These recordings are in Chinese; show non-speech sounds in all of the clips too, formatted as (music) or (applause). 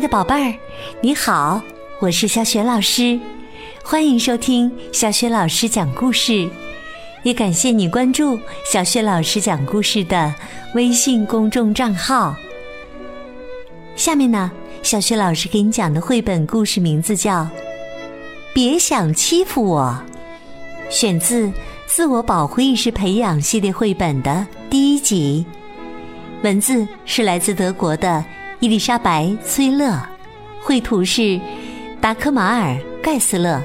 的宝贝儿，你好，我是小雪老师，欢迎收听小雪老师讲故事，也感谢你关注小雪老师讲故事的微信公众账号。下面呢，小雪老师给你讲的绘本故事名字叫《别想欺负我》，选自《自我保护意识培养》系列绘本的第一集，文字是来自德国的。伊丽莎白·崔勒，绘图是达科马尔·盖斯勒，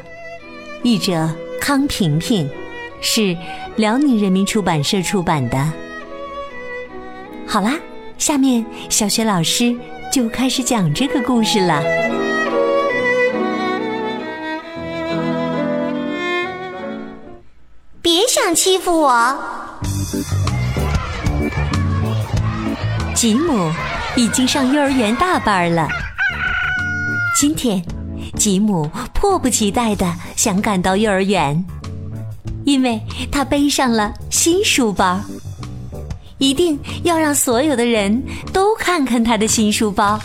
译者康平平，是辽宁人民出版社出版的。好啦，下面小学老师就开始讲这个故事了。别想欺负我，吉姆。已经上幼儿园大班了。今天，吉姆迫不及待的想赶到幼儿园，因为他背上了新书包，一定要让所有的人都看看他的新书包。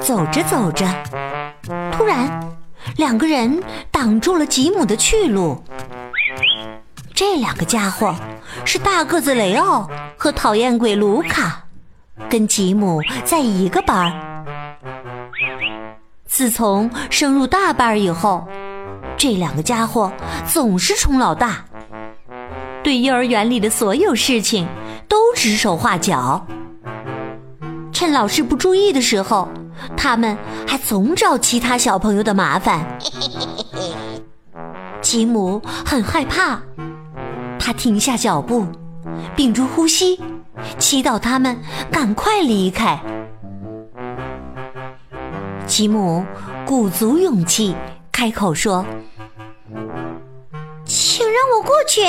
走着走着，突然，两个人挡住了吉姆的去路。这两个家伙是大个子雷奥和讨厌鬼卢卡，跟吉姆在一个班儿。自从升入大班以后，这两个家伙总是冲老大，对幼儿园里的所有事情都指手画脚。趁老师不注意的时候，他们还总找其他小朋友的麻烦。吉姆很害怕。他停下脚步，屏住呼吸，祈祷他们赶快离开。吉姆鼓足勇气开口说：“请让我过去。”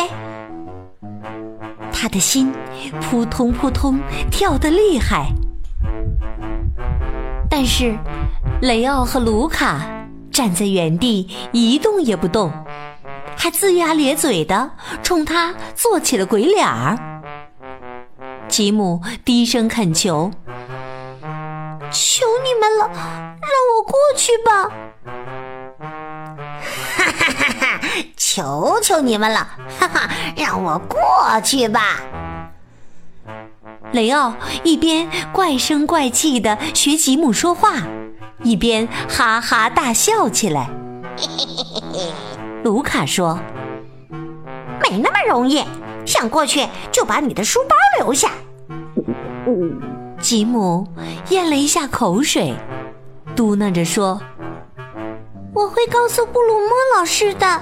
他的心扑通扑通跳得厉害，但是雷奥和卢卡站在原地一动也不动。还龇牙咧嘴的冲他做起了鬼脸儿。吉姆低声恳求：“求你们了，让我过去吧！”哈哈哈哈！求求你们了，哈哈，让我过去吧！雷奥一边怪声怪气的学吉姆说话，一边哈哈大笑起来。嘿嘿嘿卢卡说：“没那么容易，想过去就把你的书包留下。”吉姆咽了一下口水，嘟囔着说：“我会告诉布鲁莫老师的。”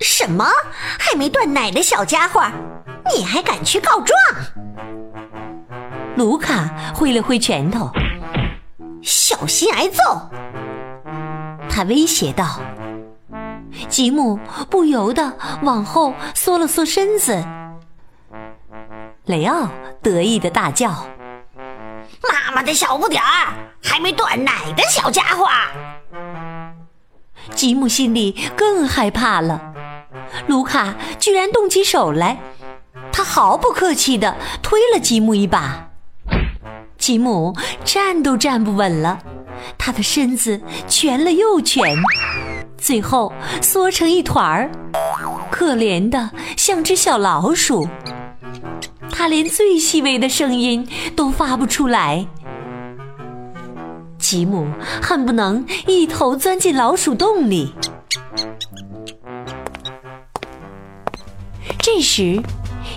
什么？还没断奶的小家伙，你还敢去告状？卢卡挥了挥拳头，小心挨揍！他威胁道：“吉姆不由得往后缩了缩身子。”雷奥得意的大叫：“妈妈的小不点儿，还没断奶的小家伙！”吉姆心里更害怕了。卢卡居然动起手来，他毫不客气的推了吉姆一把，吉姆站都站不稳了。他的身子蜷了又蜷，最后缩成一团儿，可怜的像只小老鼠。他连最细微的声音都发不出来。吉姆恨不能一头钻进老鼠洞里。这时，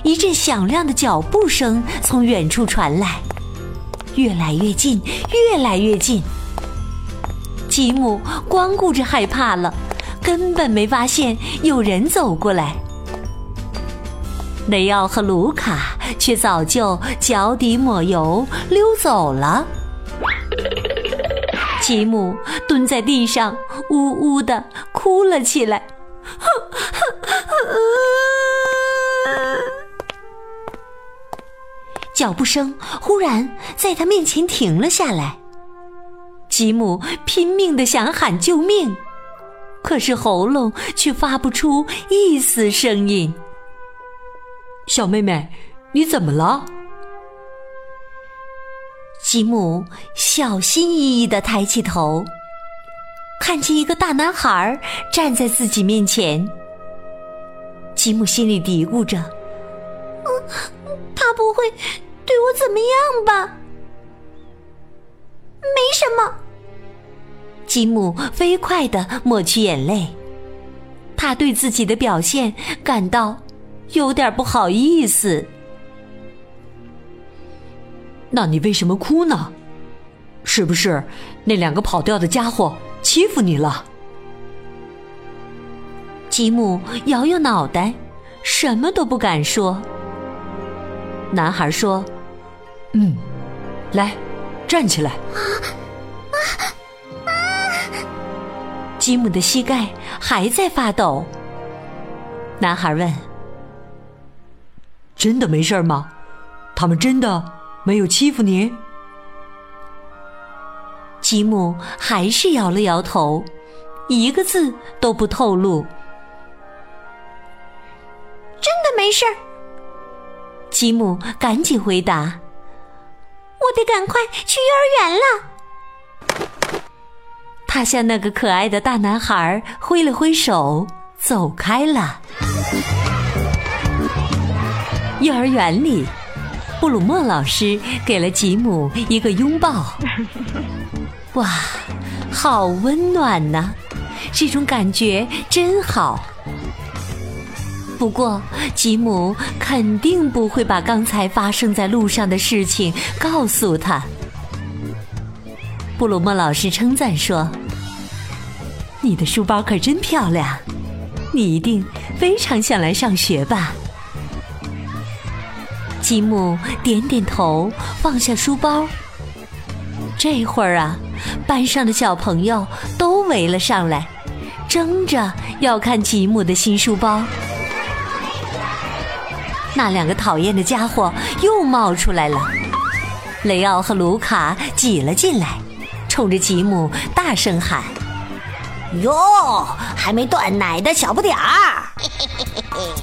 一阵响亮的脚步声从远处传来，越来越近，越来越近。吉姆光顾着害怕了，根本没发现有人走过来。雷奥和卢卡却早就脚底抹油溜走了。吉姆蹲在地上，呜呜的哭了起来。(laughs) 脚步声忽然在他面前停了下来。吉姆拼命的想喊救命，可是喉咙却发不出一丝声音。小妹妹，你怎么了？吉姆小心翼翼的抬起头，看见一个大男孩站在自己面前。吉姆心里嘀咕着：“，他不会对我怎么样吧？”没什么。吉姆飞快地抹去眼泪，他对自己的表现感到有点不好意思。那你为什么哭呢？是不是那两个跑掉的家伙欺负你了？吉姆摇摇脑袋，什么都不敢说。男孩说：“嗯，来，站起来。”吉姆的膝盖还在发抖。男孩问：“真的没事吗？他们真的没有欺负你？”吉姆还是摇了摇头，一个字都不透露。真的没事儿。吉姆赶紧回答：“我得赶快去幼儿园了。”他向那个可爱的大男孩挥了挥手，走开了。幼儿园里，布鲁莫老师给了吉姆一个拥抱。(laughs) 哇，好温暖呐！这种感觉真好。不过，吉姆肯定不会把刚才发生在路上的事情告诉他。布鲁莫老师称赞说：“你的书包可真漂亮，你一定非常想来上学吧？”吉姆点点头，放下书包。这会儿啊，班上的小朋友都围了上来，争着要看吉姆的新书包。那两个讨厌的家伙又冒出来了，雷奥和卢卡挤了进来，冲着吉姆大声喊：“哟，还没断奶的小不点儿！”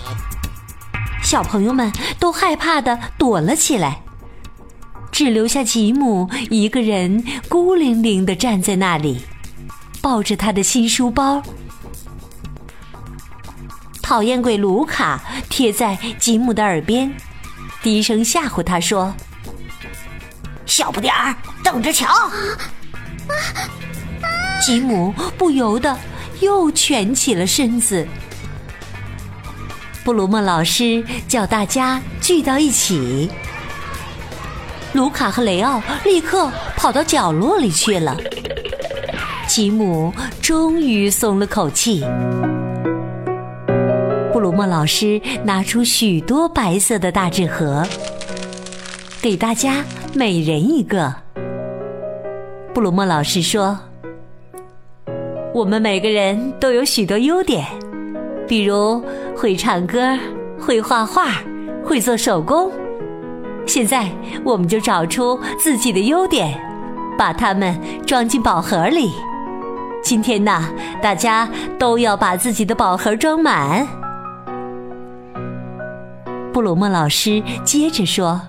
(laughs) 小朋友们都害怕的躲了起来，只留下吉姆一个人孤零零的站在那里，抱着他的新书包。讨厌鬼卢卡贴在吉姆的耳边，低声吓唬他说：“小不点儿，等着瞧！” (gasps) 吉姆不由得又蜷起了身子。布鲁莫老师叫大家聚到一起，卢卡和雷奥立刻跑到角落里去了。吉姆终于松了口气。布鲁莫老师拿出许多白色的大纸盒，给大家每人一个。布鲁莫老师说：“我们每个人都有许多优点，比如会唱歌、会画画、会做手工。现在，我们就找出自己的优点，把它们装进宝盒里。今天呢，大家都要把自己的宝盒装满。”布鲁莫老师接着说：“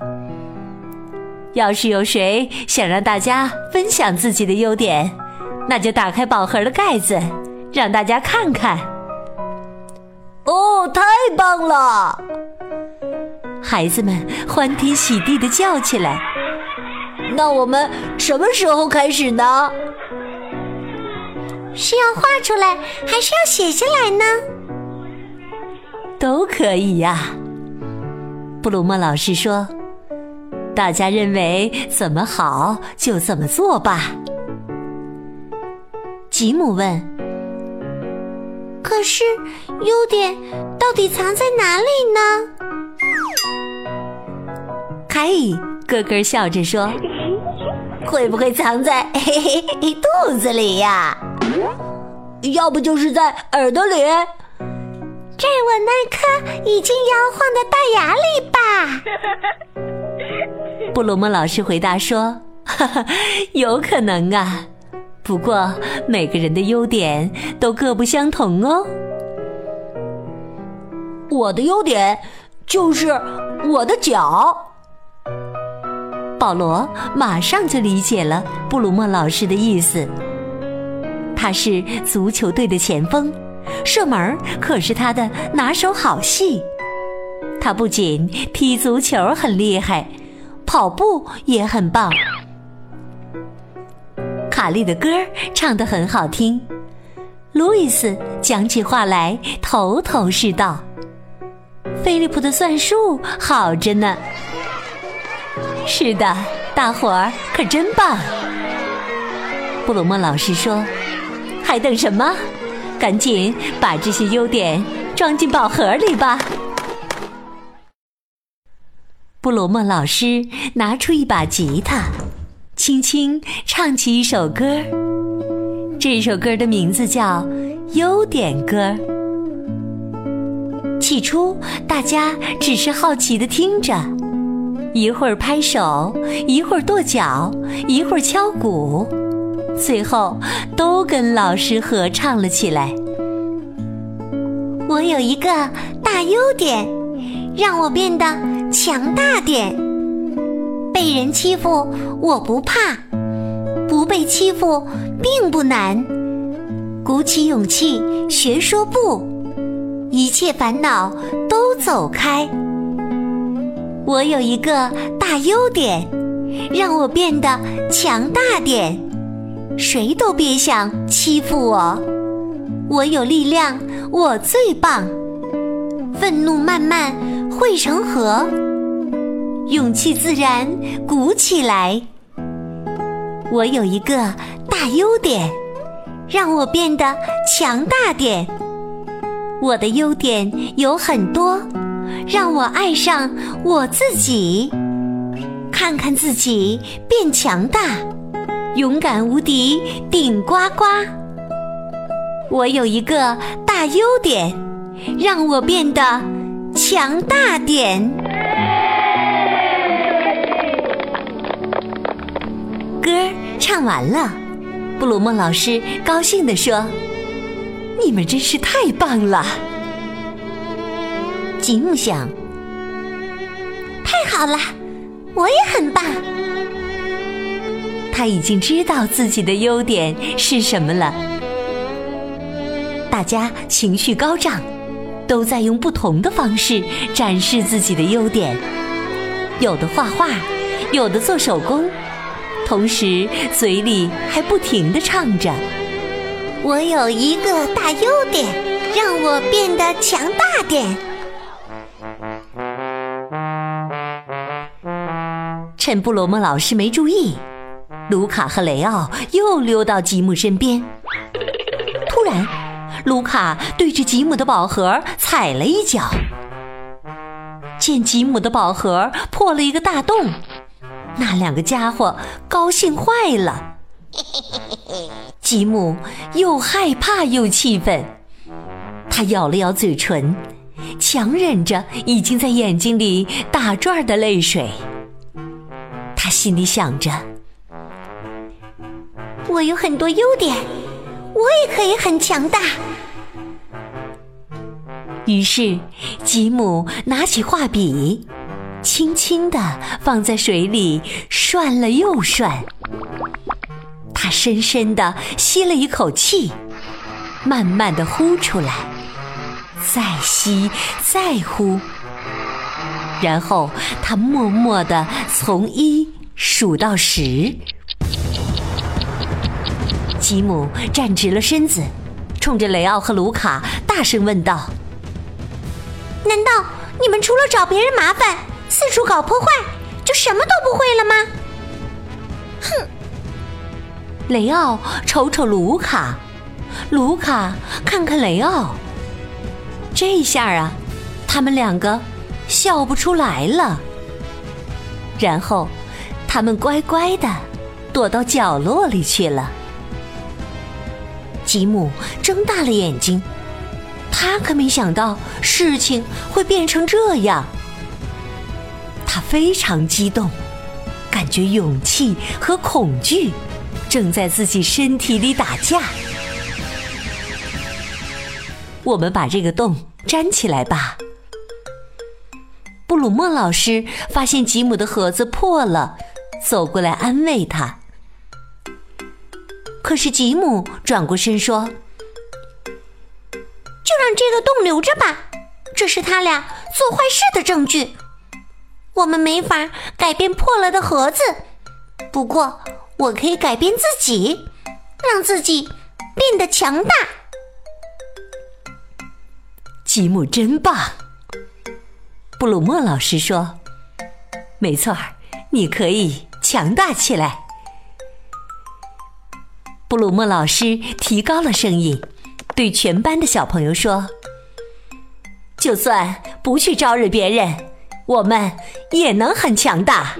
要是有谁想让大家分享自己的优点，那就打开宝盒的盖子，让大家看看。”哦，太棒了！孩子们欢天喜地的叫起来。那我们什么时候开始呢？是要画出来，还是要写下来呢？都可以呀。布鲁莫老师说：“大家认为怎么好就怎么做吧。”吉姆问：“可是优点到底藏在哪里呢？”凯伊咯咯笑着说：“会不会藏在嘿 (laughs) 嘿肚子里呀？要不就是在耳朵里？”在我那颗已经摇晃的大牙里吧，布鲁莫老师回答说：“哈哈，有可能啊，不过每个人的优点都各不相同哦。我的优点就是我的脚。”保罗马上就理解了布鲁莫老师的意思。他是足球队的前锋，射门可是他的拿手好戏。他不仅踢足球很厉害，跑步也很棒。卡利的歌唱得很好听，路易斯讲起话来头头是道。菲利普的算术好着呢。是的，大伙儿可真棒。布鲁莫老师说。还等什么？赶紧把这些优点装进宝盒里吧！布鲁莫老师拿出一把吉他，轻轻唱起一首歌。这首歌的名字叫《优点歌》。起初，大家只是好奇的听着，一会儿拍手，一会儿跺脚，一会儿敲鼓。最后，都跟老师合唱了起来。我有一个大优点，让我变得强大点。被人欺负我不怕，不被欺负并不难。鼓起勇气学说不，一切烦恼都走开。我有一个大优点，让我变得强大点。谁都别想欺负我，我有力量，我最棒。愤怒慢慢汇成河，勇气自然鼓起来。我有一个大优点，让我变得强大点。我的优点有很多，让我爱上我自己，看看自己变强大。勇敢无敌，顶呱呱！我有一个大优点，让我变得强大点。歌唱完了，布鲁莫老师高兴地说：“你们真是太棒了！”吉姆想：“太好了，我也很棒。”他已经知道自己的优点是什么了。大家情绪高涨，都在用不同的方式展示自己的优点。有的画画，有的做手工，同时嘴里还不停的唱着：“我有一个大优点，让我变得强大点。”趁布罗莫老师没注意。卢卡和雷奥又溜到吉姆身边。突然，卢卡对着吉姆的宝盒踩了一脚，见吉姆的宝盒破了一个大洞，那两个家伙高兴坏了。(laughs) 吉姆又害怕又气愤，他咬了咬嘴唇，强忍着已经在眼睛里打转的泪水。他心里想着。我有很多优点，我也可以很强大。于是，吉姆拿起画笔，轻轻地放在水里涮了又涮。他深深地吸了一口气，慢慢地呼出来，再吸再呼，然后他默默地从一数到十。吉姆站直了身子，冲着雷奥和卢卡大声问道：“难道你们除了找别人麻烦、四处搞破坏，就什么都不会了吗？”哼！雷奥瞅瞅卢卡，卢卡看看雷奥，这下啊，他们两个笑不出来了。然后，他们乖乖的躲到角落里去了。吉姆睁大了眼睛，他可没想到事情会变成这样。他非常激动，感觉勇气和恐惧正在自己身体里打架。我们把这个洞粘起来吧。布鲁莫老师发现吉姆的盒子破了，走过来安慰他。可是吉姆转过身说：“就让这个洞留着吧，这是他俩做坏事的证据。我们没法改变破了的盒子，不过我可以改变自己，让自己变得强大。”吉姆真棒，布鲁莫老师说：“没错儿，你可以强大起来。”布鲁莫老师提高了声音，对全班的小朋友说：“就算不去招惹别人，我们也能很强大。”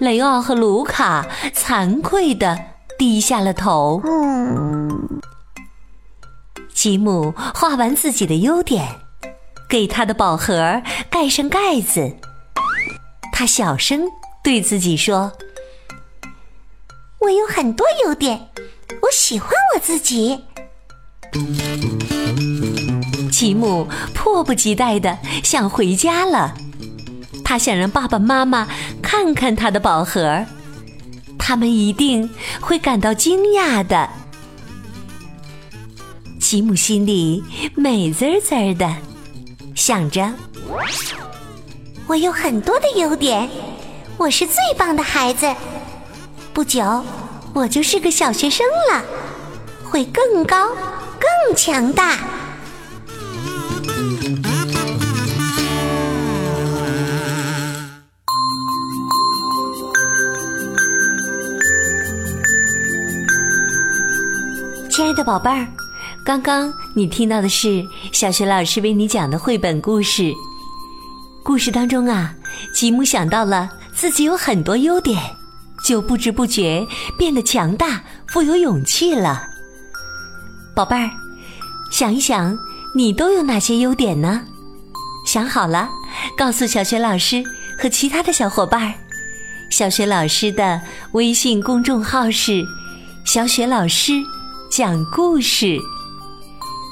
雷奥和卢卡惭愧的低下了头。吉姆画完自己的优点，给他的宝盒盖上盖子。他小声。对自己说：“我有很多优点，我喜欢我自己。”吉姆迫不及待的想回家了，他想让爸爸妈妈看看他的宝盒，他们一定会感到惊讶的。吉姆心里美滋滋的，想着：“我有很多的优点。”我是最棒的孩子，不久我就是个小学生了，会更高、更强大。的宝贝儿，刚刚你听到的是小学老师为你讲的绘本故事。故事当中啊，吉姆想到了。自己有很多优点，就不知不觉变得强大、富有勇气了。宝贝儿，想一想，你都有哪些优点呢？想好了，告诉小学老师和其他的小伙伴儿。小学老师的微信公众号是“小雪老师讲故事”，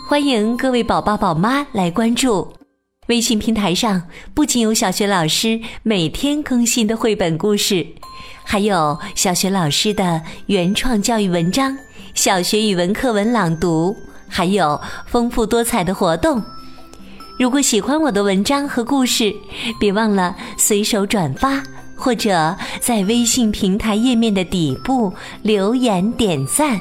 欢迎各位宝宝宝妈来关注。微信平台上不仅有小学老师每天更新的绘本故事，还有小学老师的原创教育文章、小学语文课文朗读，还有丰富多彩的活动。如果喜欢我的文章和故事，别忘了随手转发，或者在微信平台页面的底部留言点赞。